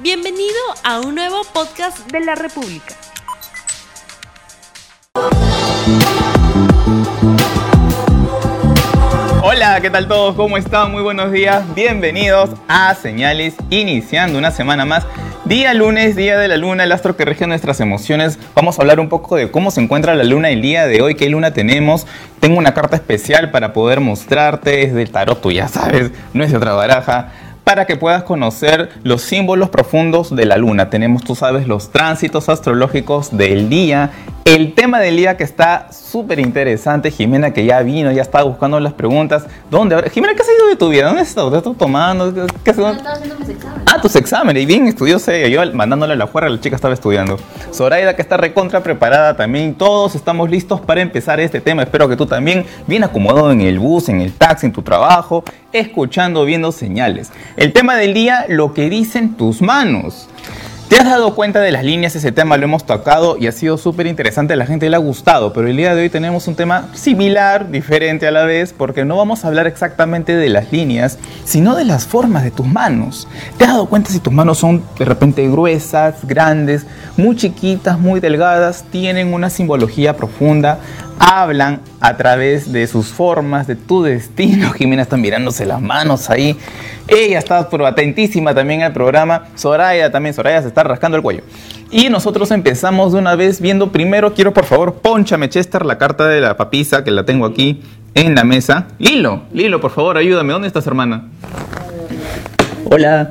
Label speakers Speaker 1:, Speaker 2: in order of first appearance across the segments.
Speaker 1: Bienvenido a un nuevo podcast de la República.
Speaker 2: Hola, ¿qué tal todos? ¿Cómo están? Muy buenos días. Bienvenidos a Señales, iniciando una semana más. Día lunes, día de la luna, el astro que rige nuestras emociones. Vamos a hablar un poco de cómo se encuentra la luna el día de hoy, qué luna tenemos. Tengo una carta especial para poder mostrarte, es del tarot, tú ya sabes, no es de otra baraja para que puedas conocer los símbolos profundos de la luna. Tenemos, tú sabes, los tránsitos astrológicos del día. El tema del día que está súper interesante, Jimena que ya vino, ya estaba buscando las preguntas. ¿Dónde? Jimena, ¿qué has ido de tu vida? ¿Dónde has estado? ¿Te estás tomando? ¿Qué,
Speaker 3: No, estaba haciendo mis exámenes.
Speaker 2: Ah, tus exámenes. Y bien estudiosa. Yo mandándole a la fuera, la chica estaba estudiando. Zoraida que está recontra preparada también. Todos estamos listos para empezar este tema. Espero que tú también, bien acomodado en el bus, en el taxi, en tu trabajo, escuchando, viendo señales. El tema del día, lo que dicen tus manos. ¿Te has dado cuenta de las líneas? Ese tema lo hemos tocado y ha sido súper interesante, a la gente le ha gustado, pero el día de hoy tenemos un tema similar, diferente a la vez, porque no vamos a hablar exactamente de las líneas, sino de las formas de tus manos. ¿Te has dado cuenta si tus manos son de repente gruesas, grandes, muy chiquitas, muy delgadas, tienen una simbología profunda? Hablan a través de sus formas, de tu destino. Jimena está mirándose las manos ahí. Ella está atentísima también al programa. Soraya también, Soraya se está rascando el cuello. Y nosotros empezamos de una vez viendo primero, quiero por favor, ponchame Chester la carta de la papisa que la tengo aquí en la mesa. Lilo, Lilo, por favor, ayúdame. ¿Dónde estás, hermana? Hola.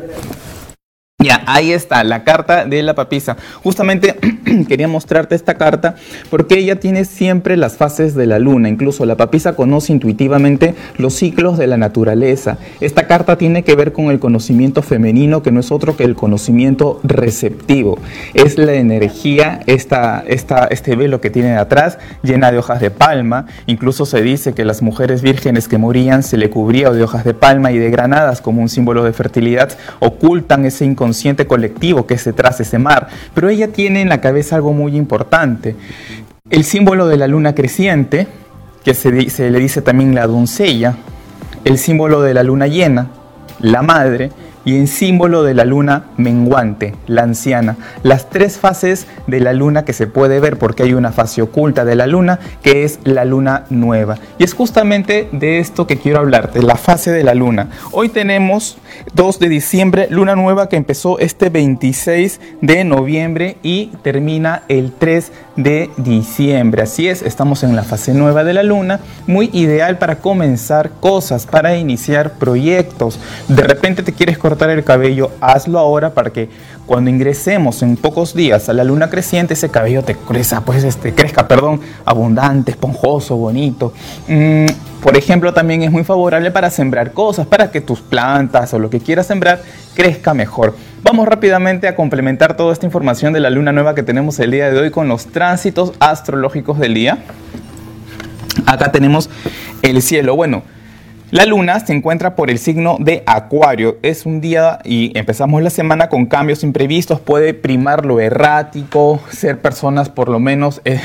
Speaker 2: Ya, ahí está, la carta de la papisa. Justamente quería mostrarte esta carta porque ella tiene siempre las fases de la luna. Incluso la papisa conoce intuitivamente los ciclos de la naturaleza. Esta carta tiene que ver con el conocimiento femenino, que no es otro que el conocimiento receptivo. Es la energía, esta, esta, este velo que tiene atrás, llena de hojas de palma. Incluso se dice que las mujeres vírgenes que morían se le cubría de hojas de palma y de granadas como un símbolo de fertilidad. Ocultan ese inconsciente colectivo que detrás de ese mar. Pero ella tiene en la cabeza algo muy importante. El símbolo de la luna creciente, que se, se le dice también la doncella, el símbolo de la luna llena, la madre, y en símbolo de la luna menguante, la anciana. Las tres fases de la luna que se puede ver porque hay una fase oculta de la luna que es la luna nueva. Y es justamente de esto que quiero hablarte, la fase de la luna. Hoy tenemos 2 de diciembre, luna nueva que empezó este 26 de noviembre y termina el 3 de diciembre. Así es, estamos en la fase nueva de la luna, muy ideal para comenzar cosas, para iniciar proyectos. De repente te quieres cortar el cabello, hazlo ahora para que cuando ingresemos en pocos días a la luna creciente, ese cabello te crezca, pues este, crezca, perdón, abundante, esponjoso, bonito. Mm, por ejemplo, también es muy favorable para sembrar cosas, para que tus plantas o lo que quieras sembrar crezca mejor. Vamos rápidamente a complementar toda esta información de la luna nueva que tenemos el día de hoy con los tránsitos astrológicos del día. Acá tenemos el cielo. Bueno, la luna se encuentra por el signo de Acuario. Es un día y empezamos la semana con cambios imprevistos. Puede primar lo errático, ser personas por lo menos eh,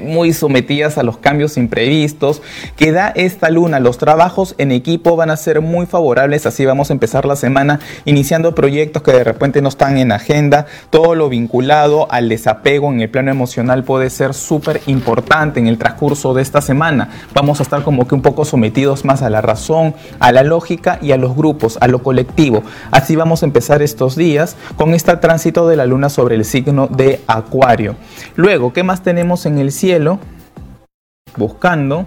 Speaker 2: muy sometidas a los cambios imprevistos que da esta luna. Los trabajos en equipo van a ser muy favorables. Así vamos a empezar la semana iniciando proyectos que de repente no están en agenda. Todo lo vinculado al desapego en el plano emocional puede ser súper importante en el transcurso de esta semana. Vamos a estar como que un poco sometidos más a la a la lógica y a los grupos, a lo colectivo. Así vamos a empezar estos días con este tránsito de la luna sobre el signo de Acuario. Luego, ¿qué más tenemos en el cielo? Buscando.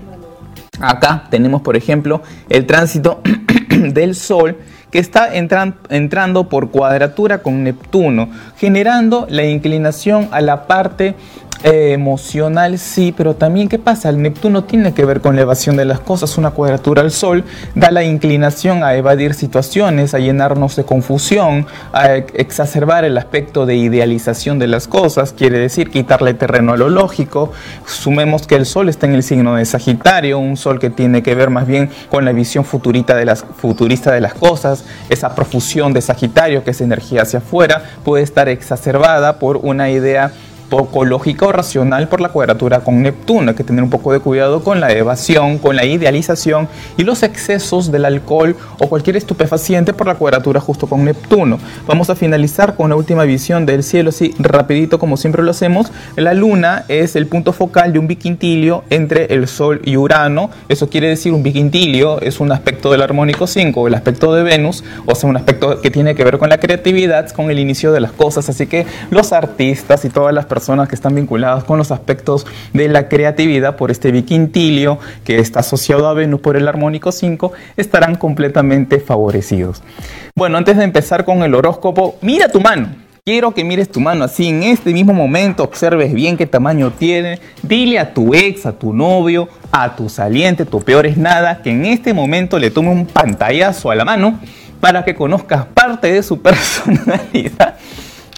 Speaker 2: Acá tenemos, por ejemplo, el tránsito del Sol que está entran, entrando por cuadratura con Neptuno, generando la inclinación a la parte eh, emocional, sí, pero también ¿qué pasa? El Neptuno tiene que ver con la evasión de las cosas, una cuadratura al Sol da la inclinación a evadir situaciones, a llenarnos de confusión, a exacerbar el aspecto de idealización de las cosas, quiere decir quitarle terreno a lo lógico. Sumemos que el Sol está en el signo de Sagitario, un Sol que tiene que ver más bien con la visión de las, futurista de las cosas, esa profusión de Sagitario, que es energía hacia afuera, puede estar exacerbada por una idea poco lógica o racional por la cuadratura con Neptuno. Hay que tener un poco de cuidado con la evasión, con la idealización y los excesos del alcohol o cualquier estupefaciente por la cuadratura justo con Neptuno. Vamos a finalizar con la última visión del cielo, así rapidito como siempre lo hacemos. La luna es el punto focal de un biquintilio entre el Sol y Urano. Eso quiere decir un biquintilio es un aspecto del armónico 5, el aspecto de Venus, o sea, un aspecto que tiene que ver con la creatividad, con el inicio de las cosas. Así que los artistas y todas las personas que están vinculadas con los aspectos de la creatividad por este biquintilio que está asociado a Venus por el armónico 5 estarán completamente favorecidos. Bueno, antes de empezar con el horóscopo, mira tu mano. Quiero que mires tu mano así en este mismo momento, observes bien qué tamaño tiene, dile a tu ex, a tu novio, a tu saliente, tu peor es nada, que en este momento le tome un pantallazo a la mano para que conozcas parte de su personalidad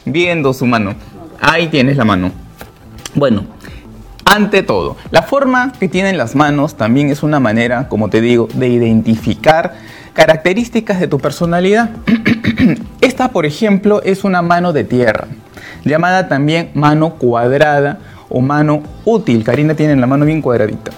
Speaker 2: viendo su mano. Ahí tienes la mano. Bueno, ante todo, la forma que tienen las manos también es una manera, como te digo, de identificar características de tu personalidad. Esta, por ejemplo, es una mano de tierra, llamada también mano cuadrada o mano útil. Karina tiene la mano bien cuadradita.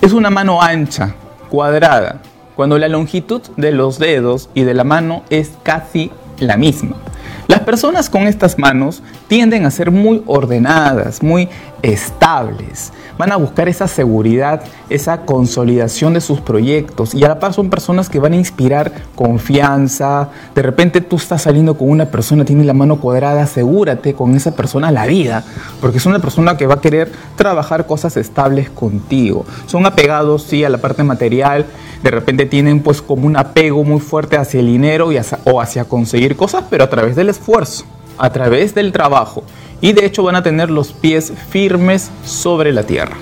Speaker 2: Es una mano ancha, cuadrada, cuando la longitud de los dedos y de la mano es casi la misma. Las personas con estas manos tienden a ser muy ordenadas, muy estables. Van a buscar esa seguridad, esa consolidación de sus proyectos y a la par son personas que van a inspirar confianza. De repente tú estás saliendo con una persona, tiene la mano cuadrada, asegúrate con esa persona la vida, porque es una persona que va a querer trabajar cosas estables contigo. Son apegados, sí, a la parte material, de repente tienen pues como un apego muy fuerte hacia el dinero y o hacia conseguir cosas, pero a través del esfuerzo, a través del trabajo y de hecho van a tener los pies firmes sobre la tierra.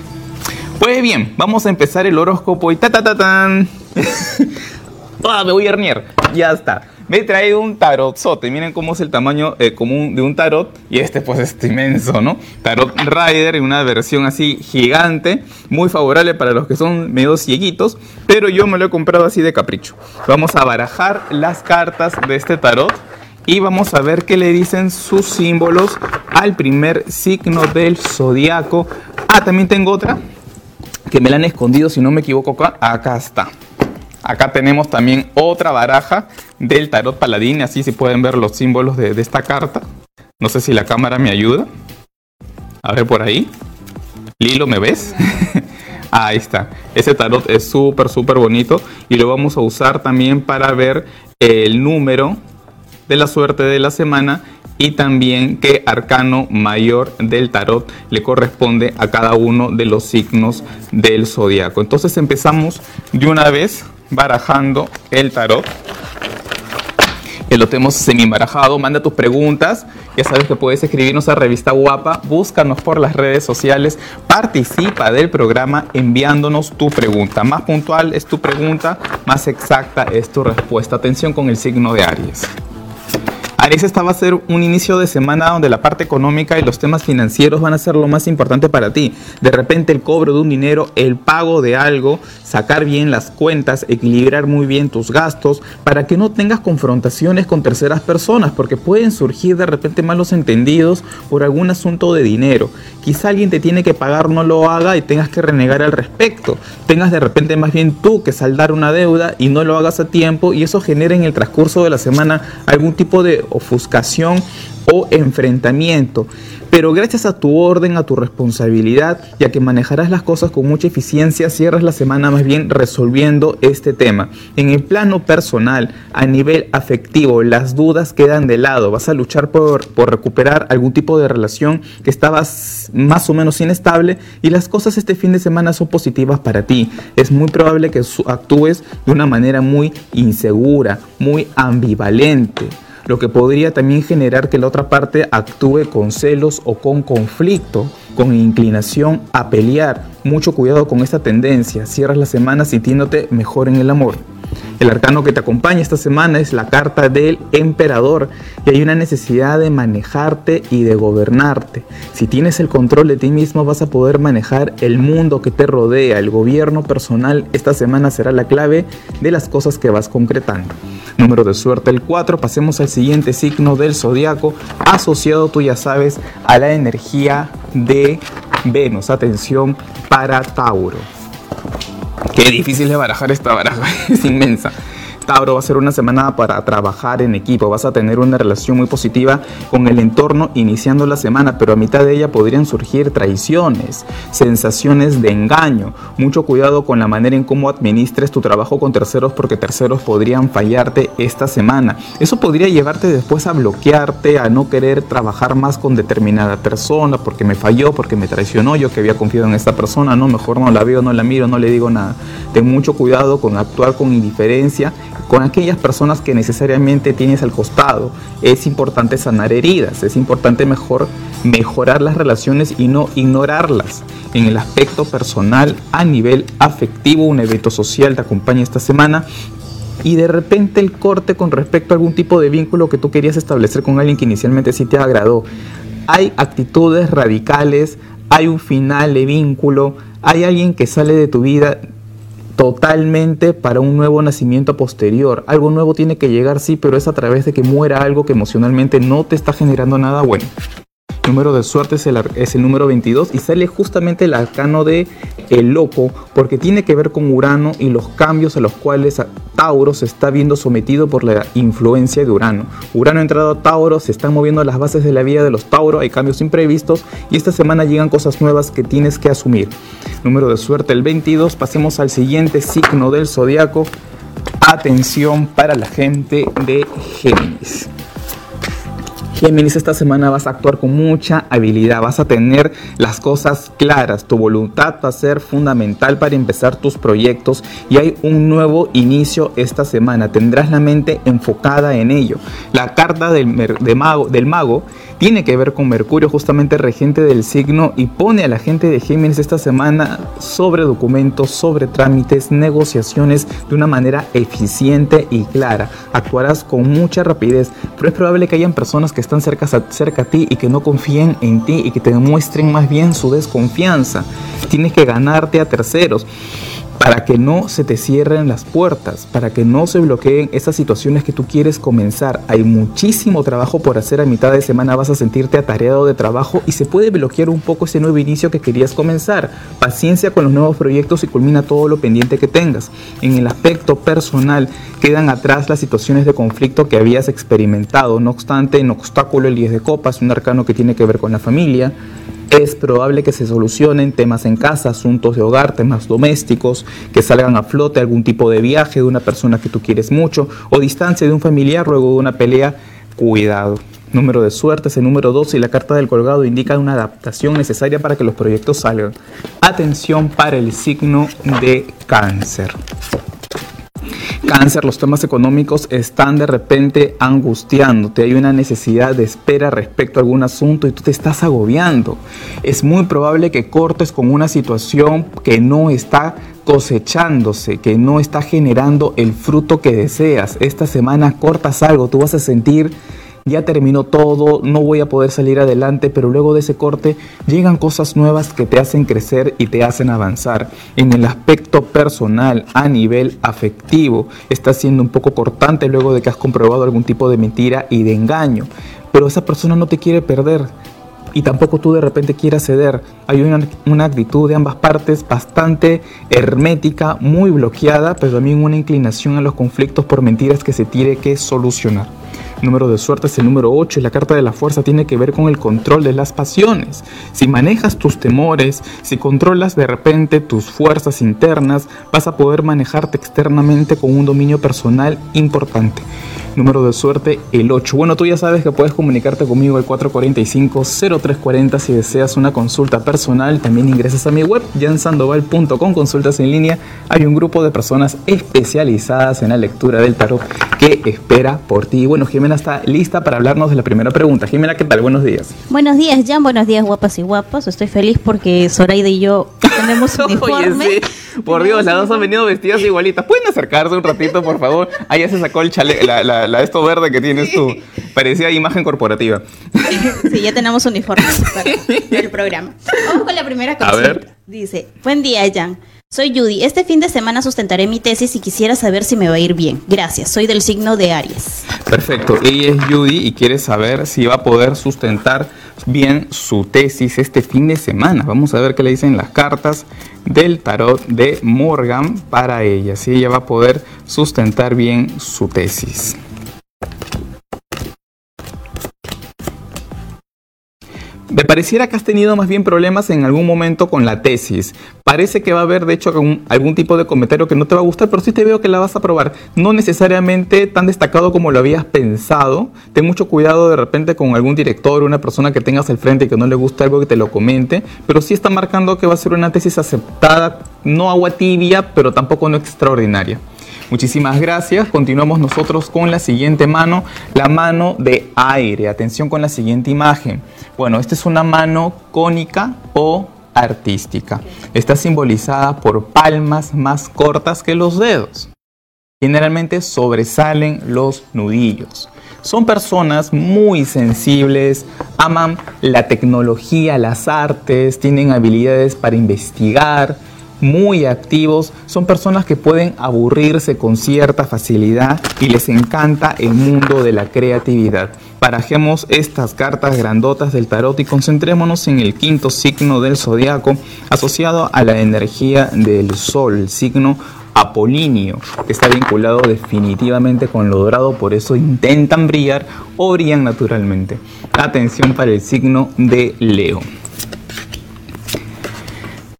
Speaker 2: Pues bien, vamos a empezar el horóscopo y ta ta ta tan. ah, me voy a herniar. Ya está. Me he traído un tarotzote. Miren cómo es el tamaño eh, común de un tarot. Y este, pues, es inmenso, ¿no? Tarot Rider una versión así gigante. Muy favorable para los que son medio cieguitos. Pero yo me lo he comprado así de capricho. Vamos a barajar las cartas de este tarot y vamos a ver qué le dicen sus símbolos al primer signo del zodiaco. Ah, también tengo otra que me la han escondido, si no me equivoco, acá, acá está. Acá tenemos también otra baraja del tarot paladín, así se pueden ver los símbolos de, de esta carta. No sé si la cámara me ayuda. A ver por ahí. Lilo, ¿me ves? Ahí está. Ese tarot es súper, súper bonito y lo vamos a usar también para ver el número de la suerte de la semana y también qué arcano mayor del tarot le corresponde a cada uno de los signos del zodiaco. Entonces empezamos de una vez barajando el tarot. Que lo tenemos semi barajado. Manda tus preguntas. Ya sabes que puedes escribirnos a Revista Guapa. Búscanos por las redes sociales. Participa del programa enviándonos tu pregunta. Más puntual es tu pregunta, más exacta es tu respuesta. Atención con el signo de Aries. Aries, esta va a ser un inicio de semana donde la parte económica y los temas financieros van a ser lo más importante para ti. De repente el cobro de un dinero, el pago de algo, sacar bien las cuentas, equilibrar muy bien tus gastos para que no tengas confrontaciones con terceras personas, porque pueden surgir de repente malos entendidos por algún asunto de dinero. Quizá alguien te tiene que pagar, no lo haga y tengas que renegar al respecto. Tengas de repente más bien tú que saldar una deuda y no lo hagas a tiempo y eso genera en el transcurso de la semana algún tipo de ofuscación o enfrentamiento. Pero gracias a tu orden, a tu responsabilidad, ya que manejarás las cosas con mucha eficiencia, cierras la semana más bien resolviendo este tema. En el plano personal, a nivel afectivo, las dudas quedan de lado. Vas a luchar por, por recuperar algún tipo de relación que estabas más o menos inestable y las cosas este fin de semana son positivas para ti. Es muy probable que actúes de una manera muy insegura, muy ambivalente lo que podría también generar que la otra parte actúe con celos o con conflicto, con inclinación a pelear. Mucho cuidado con esta tendencia, cierras la semana sintiéndote mejor en el amor. El arcano que te acompaña esta semana es la carta del emperador y hay una necesidad de manejarte y de gobernarte. Si tienes el control de ti mismo vas a poder manejar el mundo que te rodea, el gobierno personal. Esta semana será la clave de las cosas que vas concretando. Número de suerte el 4. Pasemos al siguiente signo del zodiaco asociado, tú ya sabes, a la energía de Venus. Atención para Tauro. Qué difícil de barajar esta baraja, es inmensa. Tauro va a ser una semana para trabajar en equipo, vas a tener una relación muy positiva con el entorno iniciando la semana, pero a mitad de ella podrían surgir traiciones, sensaciones de engaño. Mucho cuidado con la manera en cómo administres tu trabajo con terceros porque terceros podrían fallarte esta semana. Eso podría llevarte después a bloquearte, a no querer trabajar más con determinada persona porque me falló, porque me traicionó, yo que había confiado en esta persona, no, mejor no la veo, no la miro, no le digo nada. Ten mucho cuidado con actuar con indiferencia con aquellas personas que necesariamente tienes al costado. Es importante sanar heridas, es importante mejor mejorar las relaciones y no ignorarlas. En el aspecto personal, a nivel afectivo, un evento social te acompaña esta semana y de repente el corte con respecto a algún tipo de vínculo que tú querías establecer con alguien que inicialmente sí te agradó. Hay actitudes radicales, hay un final de vínculo, hay alguien que sale de tu vida totalmente para un nuevo nacimiento posterior. Algo nuevo tiene que llegar, sí, pero es a través de que muera algo que emocionalmente no te está generando nada bueno número de suerte es el, es el número 22 y sale justamente el arcano de el loco porque tiene que ver con Urano y los cambios a los cuales Tauro se está viendo sometido por la influencia de Urano. Urano ha entrado a Tauro, se están moviendo las bases de la vida de los Tauro, hay cambios imprevistos y esta semana llegan cosas nuevas que tienes que asumir. Número de suerte el 22, pasemos al siguiente signo del zodiaco. Atención para la gente de Géminis. Géminis, esta semana vas a actuar con mucha habilidad, vas a tener las cosas claras, tu voluntad va a ser fundamental para empezar tus proyectos y hay un nuevo inicio esta semana, tendrás la mente enfocada en ello. La carta del, mago, del mago tiene que ver con Mercurio, justamente regente del signo, y pone a la gente de Géminis esta semana sobre documentos, sobre trámites, negociaciones de una manera eficiente y clara. Actuarás con mucha rapidez, pero es probable que hayan personas que están cerca, cerca a ti y que no confíen en ti y que te demuestren más bien su desconfianza. Tienes que ganarte a terceros para que no se te cierren las puertas, para que no se bloqueen esas situaciones que tú quieres comenzar. Hay muchísimo trabajo por hacer a mitad de semana, vas a sentirte atareado de trabajo y se puede bloquear un poco ese nuevo inicio que querías comenzar. Paciencia con los nuevos proyectos y culmina todo lo pendiente que tengas. En el aspecto personal quedan atrás las situaciones de conflicto que habías experimentado. No obstante, en obstáculo el 10 de copas, un arcano que tiene que ver con la familia, es probable que se solucionen temas en casa, asuntos de hogar, temas domésticos, que salgan a flote algún tipo de viaje de una persona que tú quieres mucho o distancia de un familiar luego de una pelea. Cuidado. Número de suerte es el número 12 y la carta del colgado indica una adaptación necesaria para que los proyectos salgan. Atención para el signo de cáncer cáncer, los temas económicos están de repente angustiándote, hay una necesidad de espera respecto a algún asunto y tú te estás agobiando. Es muy probable que cortes con una situación que no está cosechándose, que no está generando el fruto que deseas. Esta semana cortas algo, tú vas a sentir ya terminó todo, no voy a poder salir adelante, pero luego de ese corte llegan cosas nuevas que te hacen crecer y te hacen avanzar. En el aspecto personal, a nivel afectivo, estás siendo un poco cortante luego de que has comprobado algún tipo de mentira y de engaño, pero esa persona no te quiere perder y tampoco tú de repente quieras ceder. Hay una, una, actitud de ambas partes bastante hermética, muy bloqueada, pero también una inclinación a los conflictos por mentiras que se tiene que solucionar número de suerte es el número 8 y la carta de la fuerza tiene que ver con el control de las pasiones. Si manejas tus temores, si controlas de repente tus fuerzas internas, vas a poder manejarte externamente con un dominio personal importante. Número de suerte el 8. Bueno, tú ya sabes que puedes comunicarte conmigo al 445-0340 si deseas una consulta personal. También ingresas a mi web, jansandoval.com, consultas en línea. Hay un grupo de personas especializadas en la lectura del tarot que espera por ti. Bueno, Jimena está lista para hablarnos de la primera pregunta. Jimena, ¿qué tal? Buenos días.
Speaker 3: Buenos días, Jan. Buenos días, guapas y guapos. Estoy feliz porque Zoraida y yo tenemos uniforme.
Speaker 2: Por Dios, las dos han venido vestidas igualitas. ¿Pueden acercarse un ratito, por favor? Ahí ya se sacó el chale, la, la, esto verde que tienes tú. Parecía imagen corporativa.
Speaker 3: Sí, ya tenemos uniforme para el programa. Vamos con la primera cosa. A ver. Dice, buen día, Jan. Soy Judy. Este fin de semana sustentaré mi tesis y quisiera saber si me va a ir bien. Gracias. Soy del signo de Aries.
Speaker 2: Perfecto. Ella es Judy y quiere saber si va a poder sustentar bien su tesis este fin de semana. Vamos a ver qué le dicen las cartas del tarot de Morgan para ella. Si ella va a poder sustentar bien su tesis. Me pareciera que has tenido más bien problemas en algún momento con la tesis. Parece que va a haber, de hecho, algún, tipo de comentario que no te va a gustar, pero sí te veo que la vas a probar. No necesariamente tan destacado como lo habías pensado. Ten mucho cuidado de repente con algún director o una persona que tengas al frente y que no le gusta algo que te lo comente, pero sí está marcando que va a ser una tesis aceptada, no agua tibia, pero tampoco no extraordinaria. Muchísimas gracias. Continuamos nosotros con la siguiente mano, la mano de aire. Atención con la siguiente imagen. Bueno, esta es una mano cónica o artística. Está simbolizada por palmas más cortas que los dedos. Generalmente sobresalen los nudillos. Son personas muy sensibles, aman la tecnología, las artes, tienen habilidades para investigar, muy activos, son personas que pueden aburrirse con cierta facilidad y les encanta el mundo de la creatividad. Parajemos estas cartas grandotas del tarot y concentrémonos en el quinto signo del zodiaco asociado a la energía del sol, signo apolíneo, que está vinculado definitivamente con lo dorado, por eso intentan brillar o brillan naturalmente. Atención para el signo de Leo.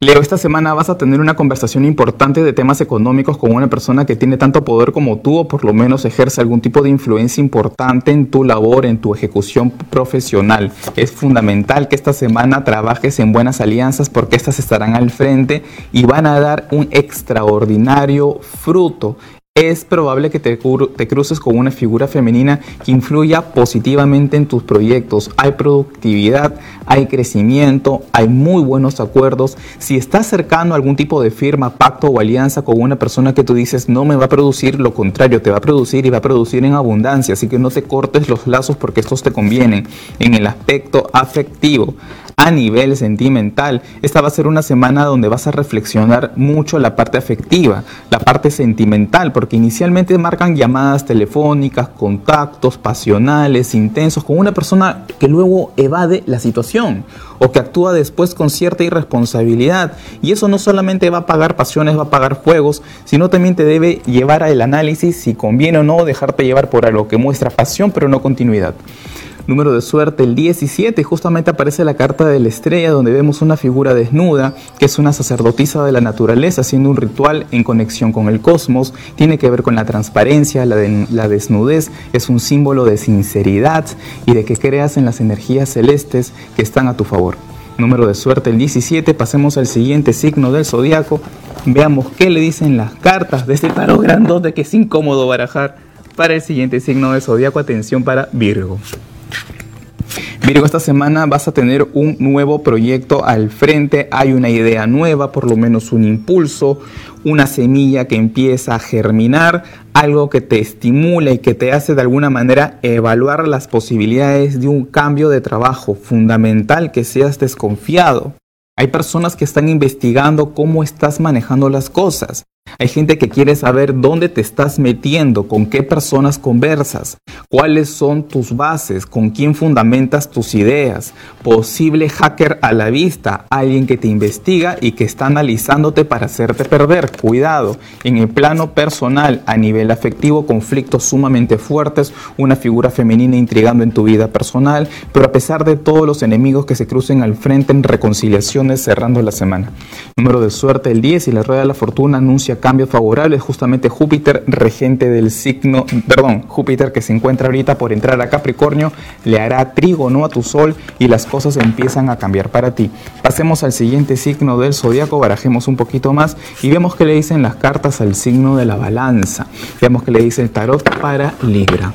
Speaker 2: Leo, esta semana vas a tener una conversación importante de temas económicos con una persona que tiene tanto poder como tú o por lo menos ejerce algún tipo de influencia importante en tu labor, en tu ejecución profesional. Es fundamental que esta semana trabajes en buenas alianzas porque estas estarán al frente y van a dar un extraordinario fruto es probable que te, cruces con una figura femenina que influya positivamente en tus proyectos. Hay productividad, hay crecimiento, hay muy buenos acuerdos. Si estás cercano a algún tipo de firma, pacto o alianza con una persona que tú dices no me va a producir, lo contrario, te va a producir y va a producir en abundancia. Así que no te cortes los lazos porque estos te convienen. En el aspecto afectivo, a nivel sentimental. Esta va a ser una semana donde vas a reflexionar mucho la parte afectiva, la parte sentimental, porque inicialmente marcan llamadas telefónicas, contactos pasionales, intensos, con una persona que luego evade la situación o que actúa después con cierta irresponsabilidad. Y eso no solamente va a pagar pasiones, va a pagar juegos, sino también te debe llevar al análisis si conviene o no dejarte llevar por algo que muestra pasión pero no continuidad número de suerte el 17, justamente aparece la carta de la estrella donde vemos una figura desnuda, que es una sacerdotisa de la naturaleza haciendo un ritual en conexión con el cosmos, tiene que ver con la transparencia, la, desnudez, es un símbolo de sinceridad y de que creas en las energías celestes que están a tu favor. Número de suerte el 17, pasemos al siguiente signo del zodiaco, veamos qué le dicen las cartas de este tarot grandote que es incómodo barajar para el siguiente signo del zodiaco, atención para Virgo. Virgo, esta semana vas a tener un nuevo proyecto al frente, hay una idea nueva, por lo menos un impulso, una semilla que empieza a germinar, algo que te estimula y que te hace de alguna manera evaluar las posibilidades de un cambio de trabajo fundamental que seas desconfiado. Hay personas que están investigando cómo estás manejando las cosas. Hay gente que quiere saber dónde te estás metiendo, con qué personas conversas, cuáles son tus bases, con quién fundamentas tus ideas. Posible hacker a la vista, alguien que te investiga y que está analizándote para hacerte perder. Cuidado, en el plano personal, a nivel afectivo, conflictos sumamente fuertes, una figura femenina intrigando en tu vida personal, pero a pesar de todos los enemigos que se crucen al frente en reconciliaciones cerrando la semana. Número de suerte el 10 y la rueda de la fortuna anuncia cambios favorables, justamente Júpiter, regente del signo, perdón, Júpiter que se encuentra ahorita por entrar a Capricornio, le hará trígono a tu sol y las cosas empiezan a cambiar para ti. Pasemos al siguiente signo del zodiaco, barajemos un poquito más y vemos que le dicen las cartas al signo de la balanza. Vemos que le dice el tarot para Libra.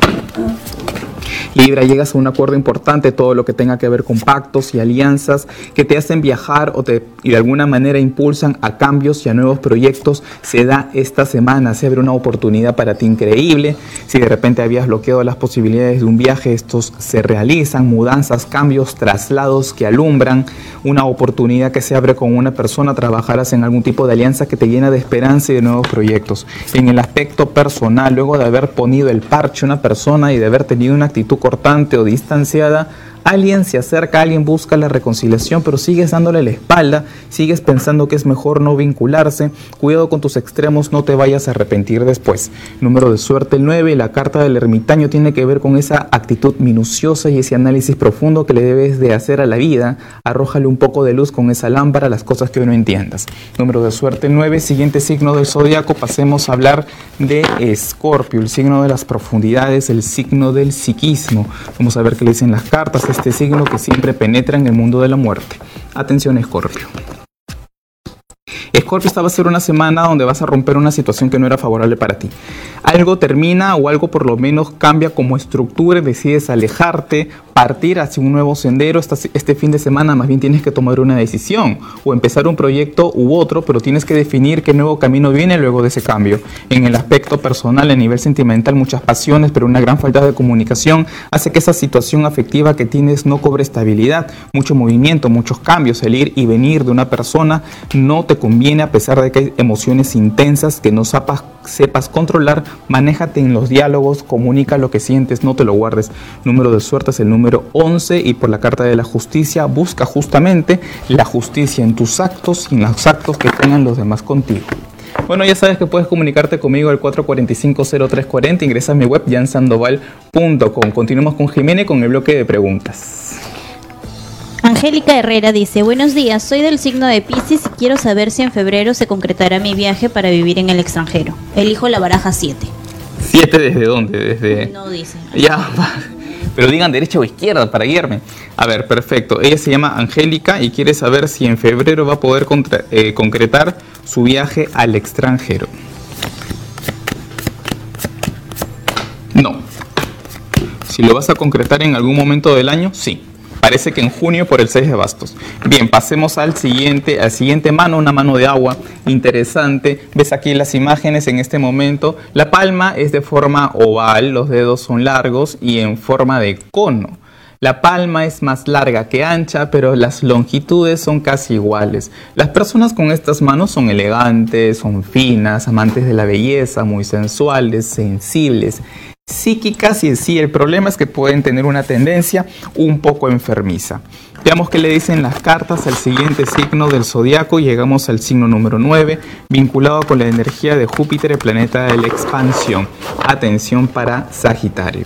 Speaker 2: Libra, llegas a un acuerdo importante, todo lo que tenga que ver con pactos y alianzas que te hacen viajar o te, y de alguna manera impulsan a cambios y a nuevos proyectos, se da esta semana, se abre una oportunidad para ti increíble. Si de repente habías bloqueado las posibilidades de un viaje, estos se realizan, mudanzas, cambios, traslados que alumbran, una oportunidad que se abre con una persona, trabajarás en algún tipo de alianza que te llena de esperanza y de nuevos proyectos. En el aspecto personal, luego de haber ponido el parche una persona y de haber tenido una actitud cortante o distanciada, alguien se acerca, alguien busca la reconciliación, pero sigues dándole la espalda, sigues pensando que es mejor no vincularse, cuidado con tus extremos, no te vayas a arrepentir después. Número de suerte el 9, la carta del ermitaño tiene que ver con esa actitud minuciosa y ese análisis profundo que le debes de hacer a la vida, arrójale un poco de luz con esa lámpara las cosas que hoy no entiendas. Número de suerte 9, siguiente signo del zodiaco, pasemos a hablar de Escorpio, el signo de las profundidades, el signo del psiquismo. Vamos a ver qué le dicen las cartas este signo que siempre penetra en el mundo de la muerte. Atención Escorpio. Escorpio, esta va a ser una semana donde vas a romper una situación que no era favorable para ti. Algo termina o algo por lo menos cambia como estructura decides alejarte partir hacia un nuevo sendero este fin de semana, más bien tienes que tomar una decisión o empezar un proyecto u otro, pero tienes que definir qué nuevo camino viene luego de ese cambio. En el aspecto personal, a nivel sentimental, muchas pasiones, pero una gran falta de comunicación hace que esa situación afectiva que tienes no cobre estabilidad, mucho movimiento, muchos cambios, el ir y venir de una persona no te conviene a pesar de que hay emociones intensas que no sepas, sepas controlar, manéjate en los diálogos, comunica lo que sientes, no te lo guardes. Número de suerte es el número 11 y por la Carta de la Justicia busca justamente la justicia en tus actos y en los actos que tengan los demás contigo. Bueno, ya sabes que puedes comunicarte conmigo al 445-0340, ingresa a mi web jansandoval.com. Continuamos con Jiménez con el bloque de preguntas.
Speaker 3: Angélica Herrera dice, buenos días, soy del signo de Pisces y quiero saber si en febrero se concretará mi viaje para vivir en el extranjero. Elijo la baraja 7.
Speaker 2: ¿7 desde dónde? Desde...
Speaker 3: No dice.
Speaker 2: Ya, pero digan derecha o izquierda para guiarme. A ver, perfecto. Ella se llama Angélica y quiere saber si en febrero va a poder eh, concretar su viaje al extranjero. No. Si lo vas a concretar en algún momento del año, sí. Parece que en junio por el 6 de bastos. Bien, pasemos al siguiente, al siguiente mano, una mano de agua interesante. Ves aquí las imágenes en este momento. La palma es de forma oval, los dedos son largos y en forma de cono. La palma es más larga que ancha, pero las longitudes son casi iguales. Las personas con estas manos son elegantes, son finas, amantes de la belleza, muy sensuales, sensibles psíquicas y sí, el problema es que pueden tener una tendencia un poco enfermiza. Veamos qué le dicen las cartas al siguiente signo del zodiaco. Llegamos al signo número 9, vinculado con la energía de Júpiter, el planeta de la expansión. Atención para Sagitario.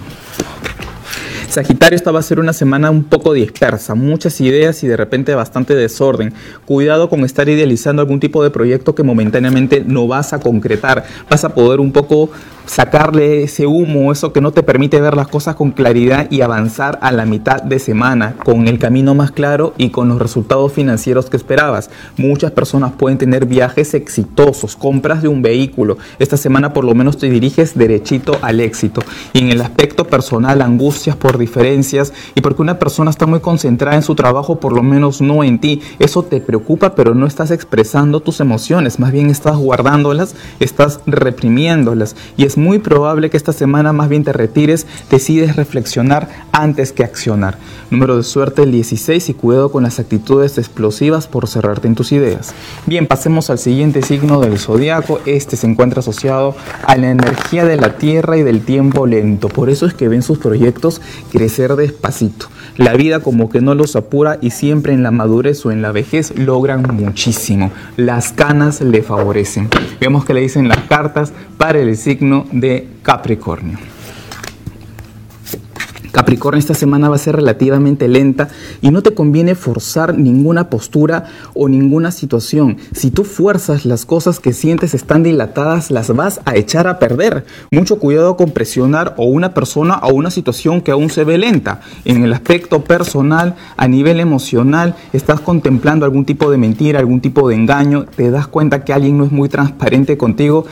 Speaker 2: Sagitario, esta va a ser una semana un poco dispersa, muchas ideas y de repente bastante desorden. Cuidado con estar idealizando algún tipo de proyecto que momentáneamente no vas a concretar. Vas a poder un poco sacarle ese humo, eso que no te permite ver las cosas con claridad y avanzar a la mitad de semana con el camino más claro y con los resultados financieros que esperabas. Muchas personas pueden tener viajes exitosos, compras de un vehículo. Esta semana por lo menos te diriges derechito al éxito. Y en el aspecto personal, angustias por diferencias y porque una persona está muy concentrada en su trabajo, por lo menos no en ti. Eso te preocupa, pero no estás expresando tus emociones, más bien estás guardándolas, estás reprimiéndolas. Y es muy probable que esta semana más bien te retires, decides reflexionar antes que accionar. Número de suerte el 16 y cuidado con las actitudes explosivas por cerrarte en tus ideas. Bien, pasemos al siguiente signo del zodiaco. Este se encuentra asociado a la energía de la tierra y del tiempo lento. Por eso es que ven sus proyectos crecer despacito. La vida como que no los apura y siempre en la madurez o en la vejez logran muchísimo. Las canas le favorecen. Vemos que le dicen las cartas para el signo de Capricornio. Capricornio, esta semana va a ser relativamente lenta y no te conviene forzar ninguna postura o ninguna situación. Si tú fuerzas las cosas que sientes están dilatadas, las vas a echar a perder. Mucho cuidado con presionar o una persona o una situación que aún se ve lenta. En el aspecto personal, a nivel emocional, estás contemplando algún tipo de mentira, algún tipo de engaño, te das cuenta que alguien no es muy transparente contigo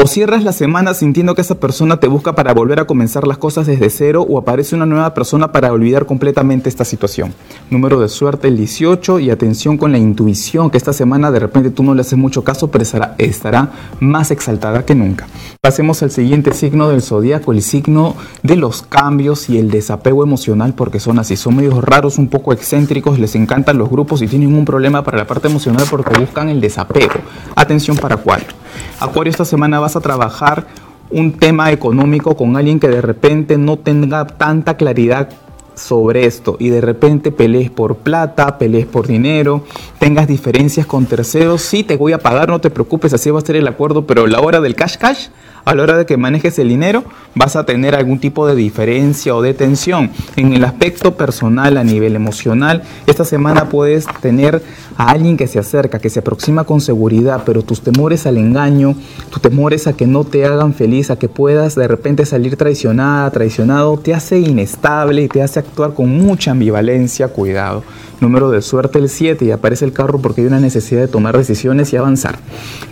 Speaker 2: O cierras la semana sintiendo que esa persona te busca para volver a comenzar las cosas desde cero o aparece una nueva persona para olvidar completamente esta situación. Número de suerte el 18 y atención con la intuición que esta semana de repente tú no le haces mucho caso pero estará, estará más exaltada que nunca. Pasemos al siguiente signo del zodiaco, el signo de los cambios y el desapego emocional porque son así, son medios raros, un poco excéntricos, les encantan los grupos y tienen un problema para la parte emocional porque buscan el desapego. Atención para cuatro. Acuario, esta semana vas a trabajar un tema económico con alguien que de repente no tenga tanta claridad sobre esto y de repente pelees por plata, pelees por dinero, tengas diferencias con terceros, sí te voy a pagar, no te preocupes, así va a ser el acuerdo, pero la hora del cash cash a la hora de que manejes el dinero vas a tener algún tipo de diferencia o de tensión. En el aspecto personal, a nivel emocional, esta semana puedes tener a alguien que se acerca, que se aproxima con seguridad, pero tus temores al engaño, tus temores a que no te hagan feliz, a que puedas de repente salir traicionada, traicionado, te hace inestable y te hace actuar con mucha ambivalencia, cuidado número de suerte el 7 y aparece el carro porque hay una necesidad de tomar decisiones y avanzar.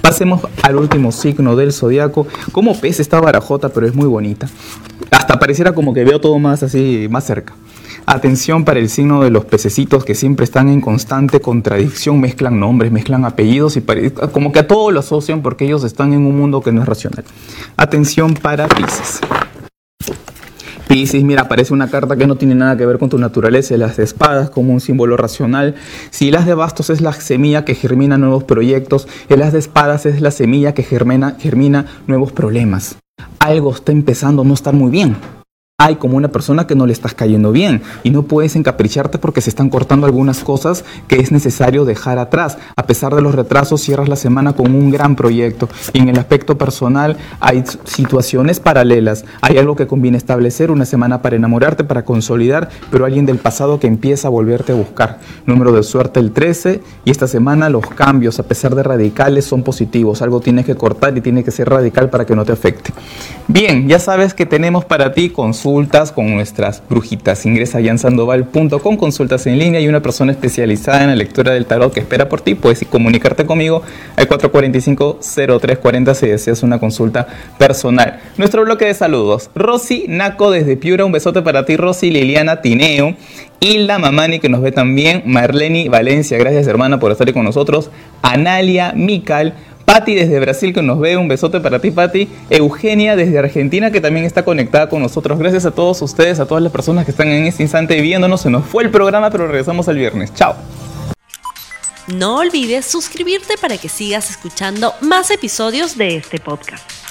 Speaker 2: Pasemos al último signo del zodiaco. Como pez esta barajota, pero es muy bonita. Hasta pareciera como que veo todo más así, más cerca. Atención para el signo de los pececitos que siempre están en constante contradicción, mezclan nombres, mezclan apellidos y como que a todo lo asocian porque ellos están en un mundo que no es racional. Atención para Pisces. Piscis, mira, aparece una carta que no tiene nada que ver con tu naturaleza, las de espadas como un símbolo racional. Si las de bastos es la semilla que germina nuevos proyectos, el as de espadas es la semilla que germina, germina nuevos problemas. Algo está empezando a no estar muy bien hay como una persona que no le estás cayendo bien y no puedes encapricharte porque se están cortando algunas cosas que es necesario dejar atrás. A pesar de los retrasos, cierras la semana con un gran proyecto y en el aspecto personal hay situaciones paralelas. Hay algo que conviene establecer, una semana para enamorarte, para consolidar, pero alguien del pasado que empieza a volverte a buscar. Número de suerte el 13 y esta semana los cambios, a pesar de radicales, son positivos. Algo tienes que cortar y tiene que ser radical para que no te afecte. Bien, ya sabes que tenemos para ti con consultas con nuestras brujitas. Ingresa a yansandoval.com, consultas en línea y una persona especializada en la lectura del tarot que espera por ti. Puedes comunicarte conmigo al 445-0340 si deseas una consulta personal. Nuestro bloque de saludos. Rosy Naco desde Piura, un besote para ti, Rosy Liliana Tineo. Y la Mamani que nos ve también, Marleni Valencia, gracias hermana por estar con nosotros. Analia Mical, Patti desde Brasil que nos ve, un besote para ti Patti. Eugenia desde Argentina que también está conectada con nosotros. Gracias a todos ustedes, a todas las personas que están en este instante viéndonos. Se nos fue el programa, pero regresamos el viernes. Chao.
Speaker 1: No olvides suscribirte para que sigas escuchando más episodios de este podcast.